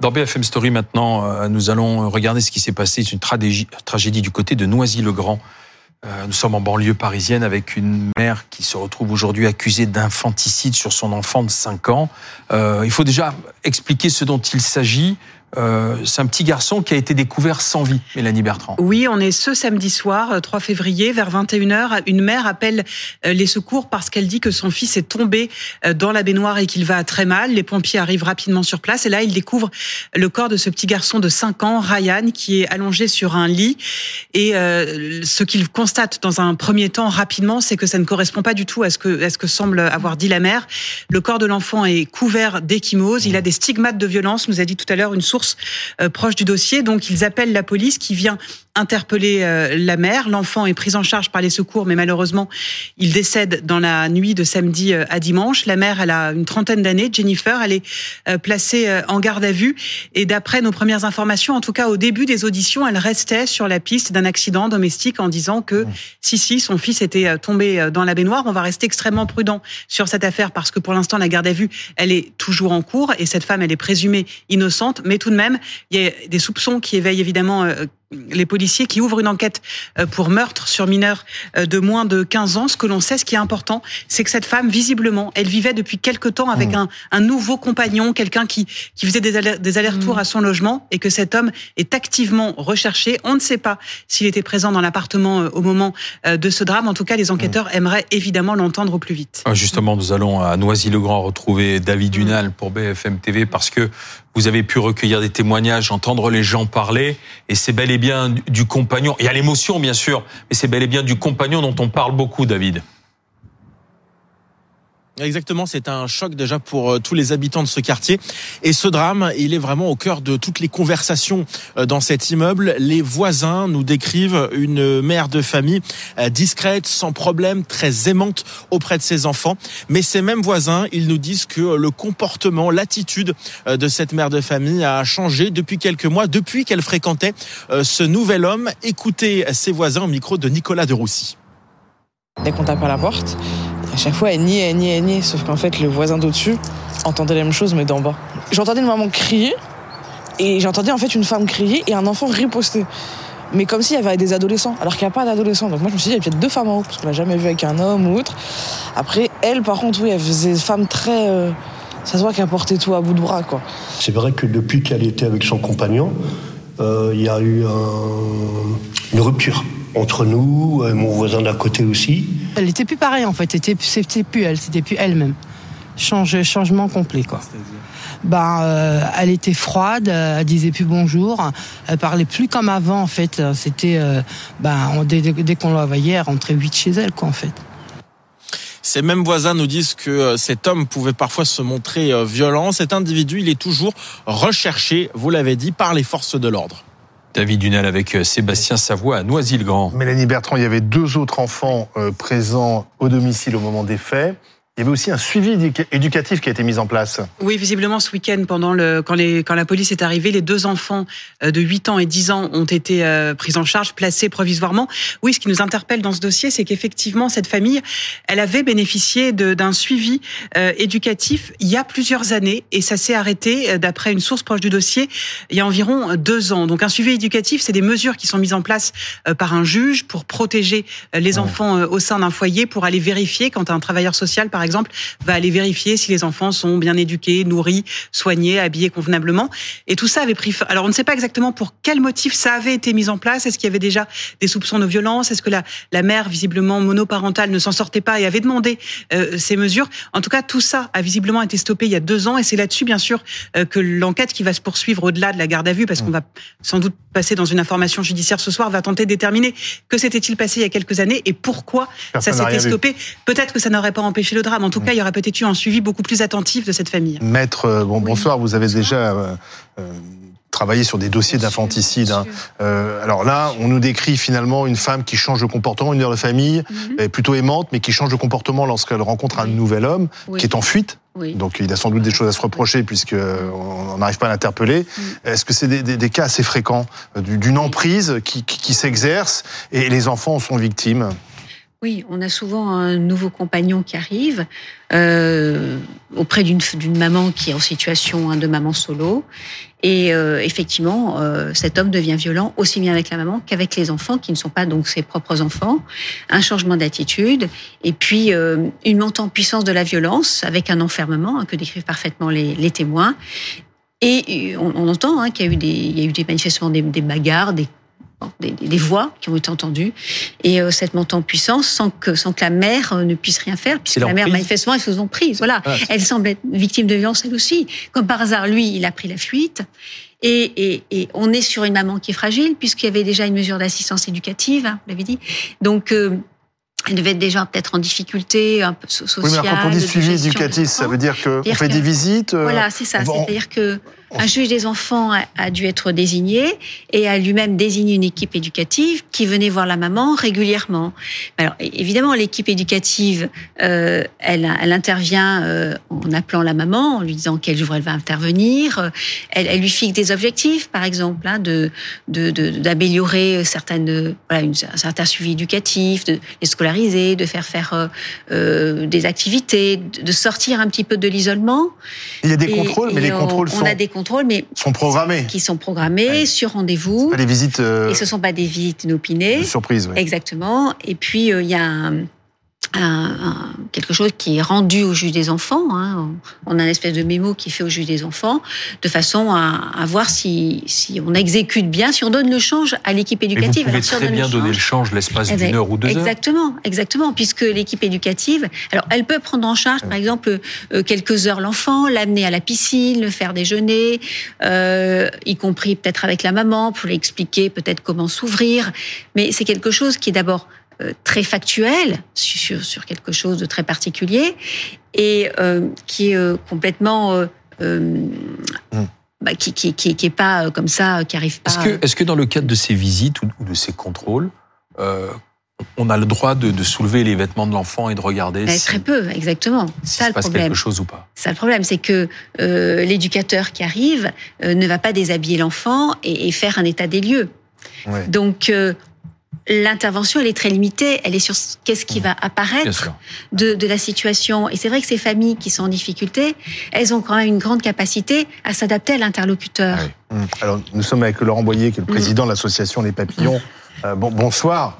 Dans BFM Story maintenant, euh, nous allons regarder ce qui s'est passé. C'est une tragédie du côté de Noisy-le-Grand. Euh, nous sommes en banlieue parisienne avec une mère qui se retrouve aujourd'hui accusée d'infanticide sur son enfant de 5 ans. Euh, il faut déjà expliquer ce dont il s'agit. Euh, c'est un petit garçon qui a été découvert sans vie, Mélanie Bertrand. Oui, on est ce samedi soir, 3 euh, février, vers 21h. Une mère appelle euh, les secours parce qu'elle dit que son fils est tombé dans la baignoire et qu'il va très mal. Les pompiers arrivent rapidement sur place et là, ils découvrent le corps de ce petit garçon de 5 ans, Ryan, qui est allongé sur un lit. Et ce qu'ils constatent dans un premier temps rapidement, c'est que ça ne correspond pas du tout à ce que, semble avoir dit la mère. Le corps de l'enfant est couvert d'échymose. Il a des stigmates de violence, nous a dit tout à l'heure une source euh, proche du dossier. Donc ils appellent la police qui vient interpeller euh, la mère. L'enfant est pris en charge par les secours, mais malheureusement, il décède dans la nuit de samedi euh, à dimanche. La mère, elle a une trentaine d'années, Jennifer, elle est placée en garde à vue. Et d'après nos premières informations, en tout cas au début des auditions, elle restait sur la piste d'un accident domestique en disant que si, si, son fils était tombé dans la baignoire. On va rester extrêmement prudent sur cette affaire parce que pour l'instant, la garde à vue, elle est toujours en cours et cette femme, elle est présumée innocente. Mais tout de même, il y a des soupçons qui éveillent évidemment euh, les policiers qui ouvrent une enquête euh, pour meurtre sur mineur euh, de moins de 15 ans. Ce que l'on sait, ce qui est important, c'est que cette femme, visiblement, elle vivait depuis quelque temps avec mmh. un, nouveau compagnon, quelqu'un qui, qui faisait des, allers-retours mmh. à son logement et que cet homme est activement recherché. On ne sait pas s'il était présent dans l'appartement au moment de ce drame. En tout cas, les enquêteurs mmh. aimeraient évidemment l'entendre au plus vite. Ah, justement, nous allons à Noisy-le-Grand retrouver David Dunal pour BFM TV parce que vous avez pu recueillir des témoignages, entendre les gens parler, et c'est bel et bien du compagnon. Il y a l'émotion, bien sûr, mais c'est bel et bien du compagnon dont on parle beaucoup, David. Exactement, c'est un choc déjà pour euh, tous les habitants de ce quartier. Et ce drame, il est vraiment au cœur de toutes les conversations euh, dans cet immeuble. Les voisins nous décrivent une mère de famille euh, discrète, sans problème, très aimante auprès de ses enfants. Mais ces mêmes voisins, ils nous disent que le comportement, l'attitude de cette mère de famille a changé depuis quelques mois, depuis qu'elle fréquentait ce nouvel homme. Écoutez ses voisins au micro de Nicolas de Roussy. Dès qu'on tape à la porte, chaque fois, elle niait, elle niait, elle niait. Sauf qu'en fait, le voisin d'au-dessus entendait la même chose, mais d'en bas. J'entendais une maman crier, et j'entendais en fait une femme crier et un enfant riposter. Mais comme s'il y avait des adolescents, alors qu'il n'y a pas d'adolescents. Donc moi, je me suis dit, il y a peut-être deux femmes en haut, parce qu'on l'a jamais vu avec un homme ou autre. Après, elle, par contre, oui, elle faisait femme très. Euh, ça se voit qu'elle portait tout à bout de bras, quoi. C'est vrai que depuis qu'elle était avec son compagnon, euh, il y a eu une rupture entre nous, et mon voisin d'à côté aussi. Elle n'était plus pareille en fait, c'était plus elle, c'était plus elle-même. Change, changement complet quoi. Ben, euh, elle était froide, elle disait plus bonjour, elle parlait plus comme avant en fait. C'était, euh, ben, dès, qu'on la voyait, elle rentrait vite chez elle quoi en fait. Ces mêmes voisins nous disent que euh, cet homme pouvait parfois se montrer violent. Cet individu, il est toujours recherché, vous l'avez dit, par les forces de l'ordre. David Dunel avec euh, Sébastien Savoie à Noisy-le-Grand. Mélanie Bertrand, il y avait deux autres enfants euh, présents au domicile au moment des faits. Il y avait aussi un suivi éducatif qui a été mis en place. Oui, visiblement ce week-end, pendant le quand, les, quand la police est arrivée, les deux enfants euh, de 8 ans et 10 ans ont été euh, pris en charge, placés provisoirement. Oui, ce qui nous interpelle dans ce dossier, c'est qu'effectivement cette famille, elle avait bénéficié d'un suivi euh, éducatif il y a plusieurs années et ça s'est arrêté d'après une source proche du dossier il y a environ deux ans. Donc un suivi éducatif, c'est des mesures qui sont mises en place par un juge pour protéger les enfants au sein d'un foyer, pour aller vérifier quand un travailleur social, par exemple exemple, va aller vérifier si les enfants sont bien éduqués, nourris, soignés, habillés convenablement. Et tout ça avait pris. Alors, on ne sait pas exactement pour quel motif ça avait été mis en place. Est-ce qu'il y avait déjà des soupçons de violence? Est-ce que la, la mère, visiblement monoparentale, ne s'en sortait pas et avait demandé euh, ces mesures? En tout cas, tout ça a visiblement été stoppé il y a deux ans. Et c'est là-dessus, bien sûr, euh, que l'enquête qui va se poursuivre au-delà de la garde à vue, parce qu'on va sans doute passer dans une information judiciaire ce soir, va tenter de déterminer que s'était-il passé il y a quelques années et pourquoi ça s'était stoppé. Peut-être que ça n'aurait pas empêché le drame. En tout cas, il y aurait peut-être eu un suivi beaucoup plus attentif de cette famille. Maître, euh, bon, bonsoir. Vous avez déjà euh, euh, travaillé sur des dossiers d'infanticide. Hein. alors là, on nous décrit finalement une femme qui change de comportement, une mère de famille, mhm. plutôt aimante, mais qui change de comportement lorsqu'elle rencontre un nouvel homme qui est en fuite. Donc il a sans doute des choses à se reprocher puisqu'on n'arrive pas à l'interpeller. Est-ce que c'est des, cas assez fréquents d'une emprise qui s'exerce et les enfants en sont victimes? Oui, on a souvent un nouveau compagnon qui arrive euh, auprès d'une maman qui est en situation hein, de maman solo. Et euh, effectivement, euh, cet homme devient violent aussi bien avec la maman qu'avec les enfants qui ne sont pas donc ses propres enfants. Un changement d'attitude et puis euh, une montée en puissance de la violence avec un enfermement hein, que décrivent parfaitement les, les témoins. Et on, on entend hein, qu'il y a eu des, il y a eu des, des bagarres, des des, des, voix qui ont été entendues. Et euh, cette montée en puissance sans que sans que la mère euh, ne puisse rien faire puisque la mère manifestement elle se sont prise. Voilà. Ah, elle semble être victime de violence elle aussi. Comme par hasard lui il a pris la fuite. Et, et, et on est sur une maman qui est fragile puisqu'il y avait déjà une mesure d'assistance éducative hein, vous l'avez dit. Donc euh, elle devait être déjà peut-être en difficulté, un peu sociale. Oui, mais quand on dit suivi éducatif, ça veut dire qu'on fait que, des visites Voilà, c'est ça. C'est-à-dire que un juge des enfants a, dû être désigné et a lui-même désigné une équipe éducative qui venait voir la maman régulièrement. Alors évidemment, l'équipe éducative, euh, elle, elle intervient euh, en appelant la maman, en lui disant quel jour elle va intervenir. Elle, elle lui fixe des objectifs, par exemple, hein, de d'améliorer de, certaines, voilà, une, un certain suivi éducatif, de les scolariser, de faire faire euh, euh des activités, de sortir un petit peu de l'isolement. Il y a des contrôles, mais les contrôles sont. On a des contrôles, mais sont programmés. Qui sont programmés ouais. sur rendez-vous. Pas des visites. Euh, et ce sont pas des visites inopinées. Surprise, oui. Exactement. Et puis euh, il y a un, un, quelque chose qui est rendu au juge des enfants. Hein. On a une espèce de mémo qui est fait au juge des enfants, de façon à, à voir si, si, on exécute bien, si on donne le change à l'équipe éducative. Et vous pouvez alors, très bien le donner le change l'espace eh d'une ben, heure ou deux exactement, heures. Exactement, exactement, puisque l'équipe éducative, alors elle peut prendre en charge, par exemple, euh, quelques heures l'enfant, l'amener à la piscine, le faire déjeuner, euh, y compris peut-être avec la maman pour lui expliquer peut-être comment s'ouvrir. Mais c'est quelque chose qui est d'abord très factuel sur, sur quelque chose de très particulier et euh, qui est euh, complètement euh, mm. bah, qui, qui, qui, qui est pas comme ça, qui arrive pas. Est-ce que, est-ce que dans le cadre de ces visites ou de ces contrôles, on a le droit de, de, soulever les vêtements de l'enfant et de regarder si, Très peu, exactement. Si ça se le passe problème. quelque chose ou pas? Ça le problème, c'est que euh, l'éducateur qui arrive euh, ne va pas déshabiller l'enfant et, et, faire un état des lieux. Ouais. Donc euh, l'intervention, elle est très limitée. Elle est sur qu'est-ce qui va apparaître de, de, la situation. Et c'est vrai que ces familles qui sont en difficulté, elles ont quand même une grande capacité à s'adapter à l'interlocuteur. Ah oui. Alors, nous sommes avec Laurent Boyer, qui est le président mmh. de l'association Les Papillons. Euh, bon, bonsoir.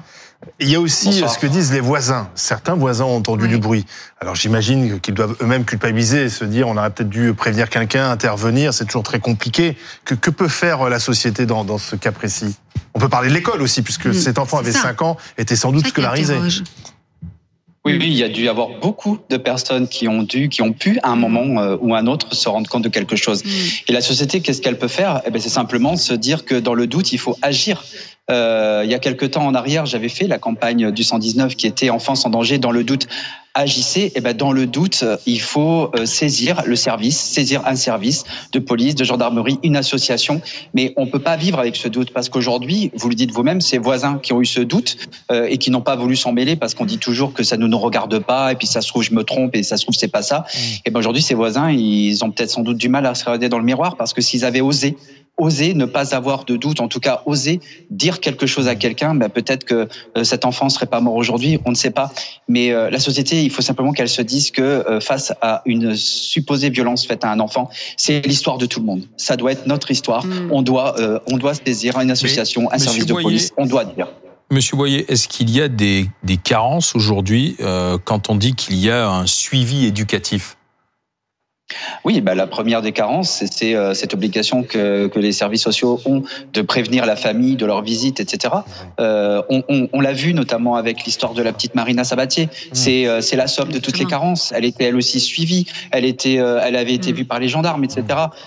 Il y a aussi Bonsoir. ce que disent les voisins. Certains voisins ont entendu oui. du bruit. Alors j'imagine qu'ils doivent eux-mêmes culpabiliser et se dire on aurait peut-être dû prévenir quelqu'un, intervenir. C'est toujours très compliqué. Que, que peut faire la société dans, dans ce cas précis? On peut parler de l'école aussi, puisque mmh, cet enfant avait ça. 5 ans, était sans doute scolarisé. Oui, oui, il y a dû y avoir beaucoup de personnes qui ont dû, qui ont pu, à un moment euh, ou à un autre, se rendre compte de quelque chose. Mmh. Et la société, qu'est-ce qu'elle peut faire? Eh ben, C'est simplement se dire que dans le doute, il faut agir. Euh, il y a quelque temps en arrière, j'avais fait la campagne du 119 qui était Enfance en danger dans le doute. Agissez, et eh ben dans le doute, il faut euh, saisir le service, saisir un service de police, de gendarmerie, une association. Mais on peut pas vivre avec ce doute parce qu'aujourd'hui, vous le dites vous-même, ces voisins qui ont eu ce doute euh, et qui n'ont pas voulu s'en mêler parce qu'on dit toujours que ça ne nous regarde pas et puis ça se trouve je me trompe et ça se trouve c'est pas ça. Mmh. Et ben aujourd'hui, ces voisins, ils ont peut-être sans doute du mal à se regarder dans le miroir parce que s'ils avaient osé oser ne pas avoir de doute, en tout cas oser dire quelque chose à quelqu'un, ben peut-être que euh, cet enfant serait pas mort aujourd'hui, on ne sait pas. Mais euh, la société, il faut simplement qu'elle se dise que euh, face à une supposée violence faite à un enfant, c'est l'histoire de tout le monde. Ça doit être notre histoire. Mmh. On doit, on doit saisir une association, Mais, un service de police. On doit dire. Monsieur Boyer, est-ce qu'il y a des, des carences aujourd'hui euh, quand on dit qu'il y a un suivi éducatif? Oui, bah, la première des carences, c'est euh, cette obligation que, que, les services sociaux ont de prévenir la famille de leur visite, etc. Euh, on, on, on l'a vu notamment avec l'histoire de la petite Marina Sabatier. Mmh. C'est euh, la somme de toutes les carences. Elle était elle aussi suivie. Elle était, euh, elle avait été vue par les gendarmes, etc.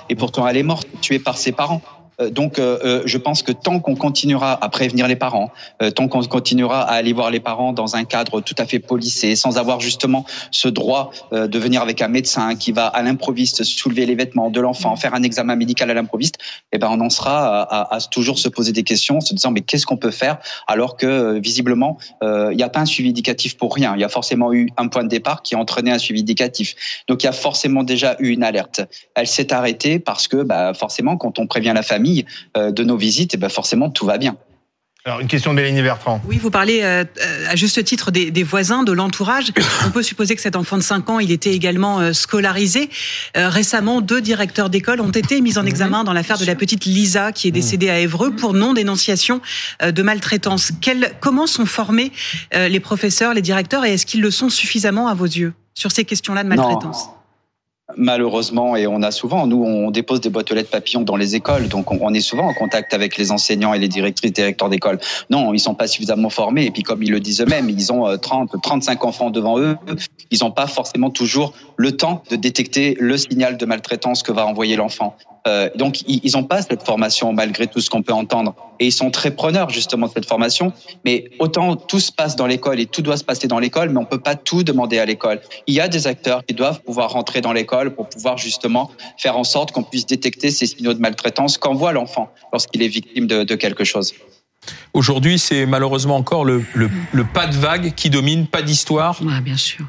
Et pourtant, elle est morte, tuée par ses parents. Euh, donc, euh, je pense que tant qu'on continuera à prévenir les parents, euh, tant qu'on continuera à aller voir les parents dans un cadre tout à fait policé, sans avoir justement ce droit euh, de venir avec un médecin qui va à l'improviste soulever les vêtements de l'enfant, faire un examen médical à l'improviste, eh ben on en sera à, toujours se poser des questions, se disant mais qu'est-ce qu'on peut faire alors que visiblement il n'y a pas un suivi éducatif pour rien. Il y a forcément eu un point de départ qui a entraîné un suivi éducatif. Donc il y a forcément déjà eu une alerte. Elle s'est arrêtée parce que bah, forcément quand on prévient la famille famille euh, de nos visites, et ben forcément tout va bien. Alors, une question de Mélanie Bertrand. Oui, vous parlez euh, à juste titre des, des voisins, de l'entourage. On peut supposer que cet enfant de 5 ans, il était également euh, scolarisé. Euh, récemment, deux directeurs d'école ont été mis en examen dans l'affaire de la petite Lisa qui est décédée à Évreux pour non-dénonciation de maltraitance. Quel, comment sont formés les professeurs, les directeurs et est-ce qu'ils le sont suffisamment à vos yeux sur ces questions-là de maltraitance? Malheureusement, et on a souvent, nous, on dépose des boîtes aux lettres papillons dans les écoles, donc on, est souvent en contact avec les enseignants et les directrices, directeurs d'école. Non, ils sont pas suffisamment formés, et puis comme ils le disent eux-mêmes, ils ont 30, euh, 35 enfants devant eux, ils n'ont pas forcément toujours le temps de détecter le signal de maltraitance que va envoyer l'enfant. Euh, donc, ils n'ont pas cette formation malgré tout ce qu'on peut entendre. Et ils sont très preneurs justement de cette formation. Mais autant tout se passe dans l'école et tout doit se passer dans l'école, mais on peut pas tout demander à l'école. Il y a des acteurs qui doivent pouvoir rentrer dans l'école pour pouvoir justement faire en sorte qu'on puisse détecter ces signaux de maltraitance qu'envoie l'enfant lorsqu'il est victime de, de quelque chose. Aujourd'hui, c'est malheureusement encore le, le, le, pas de vague qui domine, pas d'histoire. Ouais, bien sûr.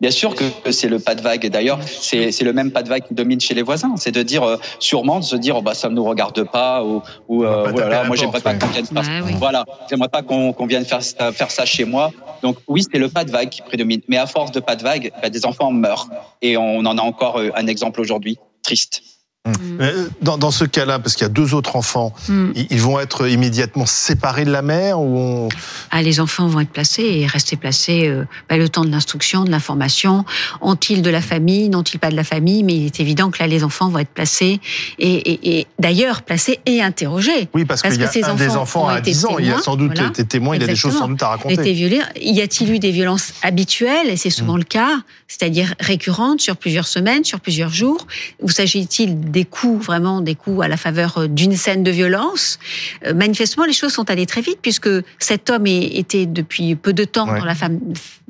Bien sûr que c'est le pas de vague. Et d'ailleurs, c'est le même pas de vague qui domine chez les voisins. C'est de dire, euh, sûrement, de se dire, oh, bah, ça ne nous regarde pas, ou, ou euh, voilà, moi, j'aimerais pas qu'on vienne faire, voilà, j'aimerais pas qu'on vienne faire, faire ça chez moi. Donc, oui, c'est le pas de vague qui prédomine. Mais à force de pas de vague, bah, des enfants meurent. Et on en a encore euh, un exemple aujourd'hui, triste. Mm. Euh, dans, dans, ce cas-là, parce qu'il y a deux autres enfants, mm. ils vont être immédiatement séparés de la mère ou on... ah, Les enfants vont être placés et rester placés euh, bah, le temps de l'instruction, de l'information. Ont-ils de la famille? N'ont-ils pas de la famille? Mais il est évident que là, les enfants vont être placés et, et, et d'ailleurs placés et interrogés. Oui, parce, qu'il y a que un des enfants à 10 ans, il a sans doute été témoin, il a des choses sans doute à raconter. Été violé. Y a-t-il eu des violences habituelles? Et c'est souvent le cas, c'est-à-dire récurrentes sur plusieurs semaines, sur plusieurs jours. Ou s'agit-il des coups, vraiment des coups à la faveur euh, d'une scène de violence. Euh, manifestement, les choses sont allées très vite puisque cet homme était depuis peu de temps dans la femme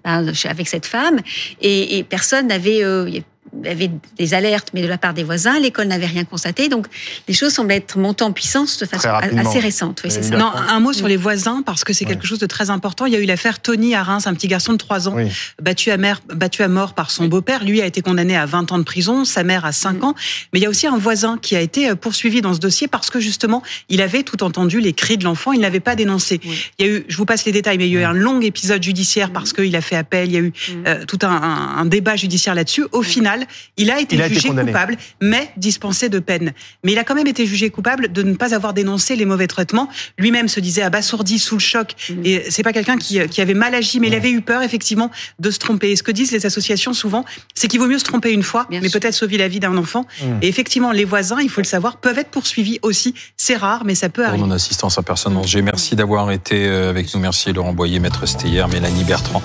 avec cette femme et, et personne n'avait euh, avait des alertes, mais de la part des voisins, l'école n'avait rien constaté. Donc, les choses semblent être montées en puissance de façon assez récente. Oui, ça. Non, un mot sur les voisins, parce que c'est quelque chose de très important. Il y a eu l'affaire Tony à Reims, un petit garçon de 3 ans, battu, à mère, battu à mort par son beau-père. Lui a été condamné à 20 ans de prison, sa mère à 5 mm. ans. Mais il y a aussi un voisin qui a été euh, poursuivi dans ce dossier parce que justement, il avait tout entendu les cris de l'enfant, il n'avait pas dénoncé. Il y a eu, je vous passe les détails, mais il y a eu un long épisode judiciaire parce mm. qu'il a fait appel, il y a eu mm. euh, tout un, un débat judiciaire là-dessus. Au final, il a été jugé coupable, mais dispensé de peine. Mais il a quand même été jugé coupable de ne pas avoir dénoncé les mauvais traitements. Lui-même se disait abasourdi sous le choc. Mmh. Et c'est pas quelqu'un qui, qui, avait mal agi, mais il avait eu peur effectivement de se tromper. Et ce que disent les associations souvent, c'est qu'il vaut mieux se tromper une fois, mais peut-être sauver la vie d'un enfant. Mmh. Et effectivement, les voisins, il faut le savoir, peuvent être poursuivis aussi. C'est rare, mais ça peut arriver. Pour non assistance à personne danger. Merci d'avoir été euh, avec nous. Merci Laurent Boyer, maître Steyer, Mélanie Bertrand.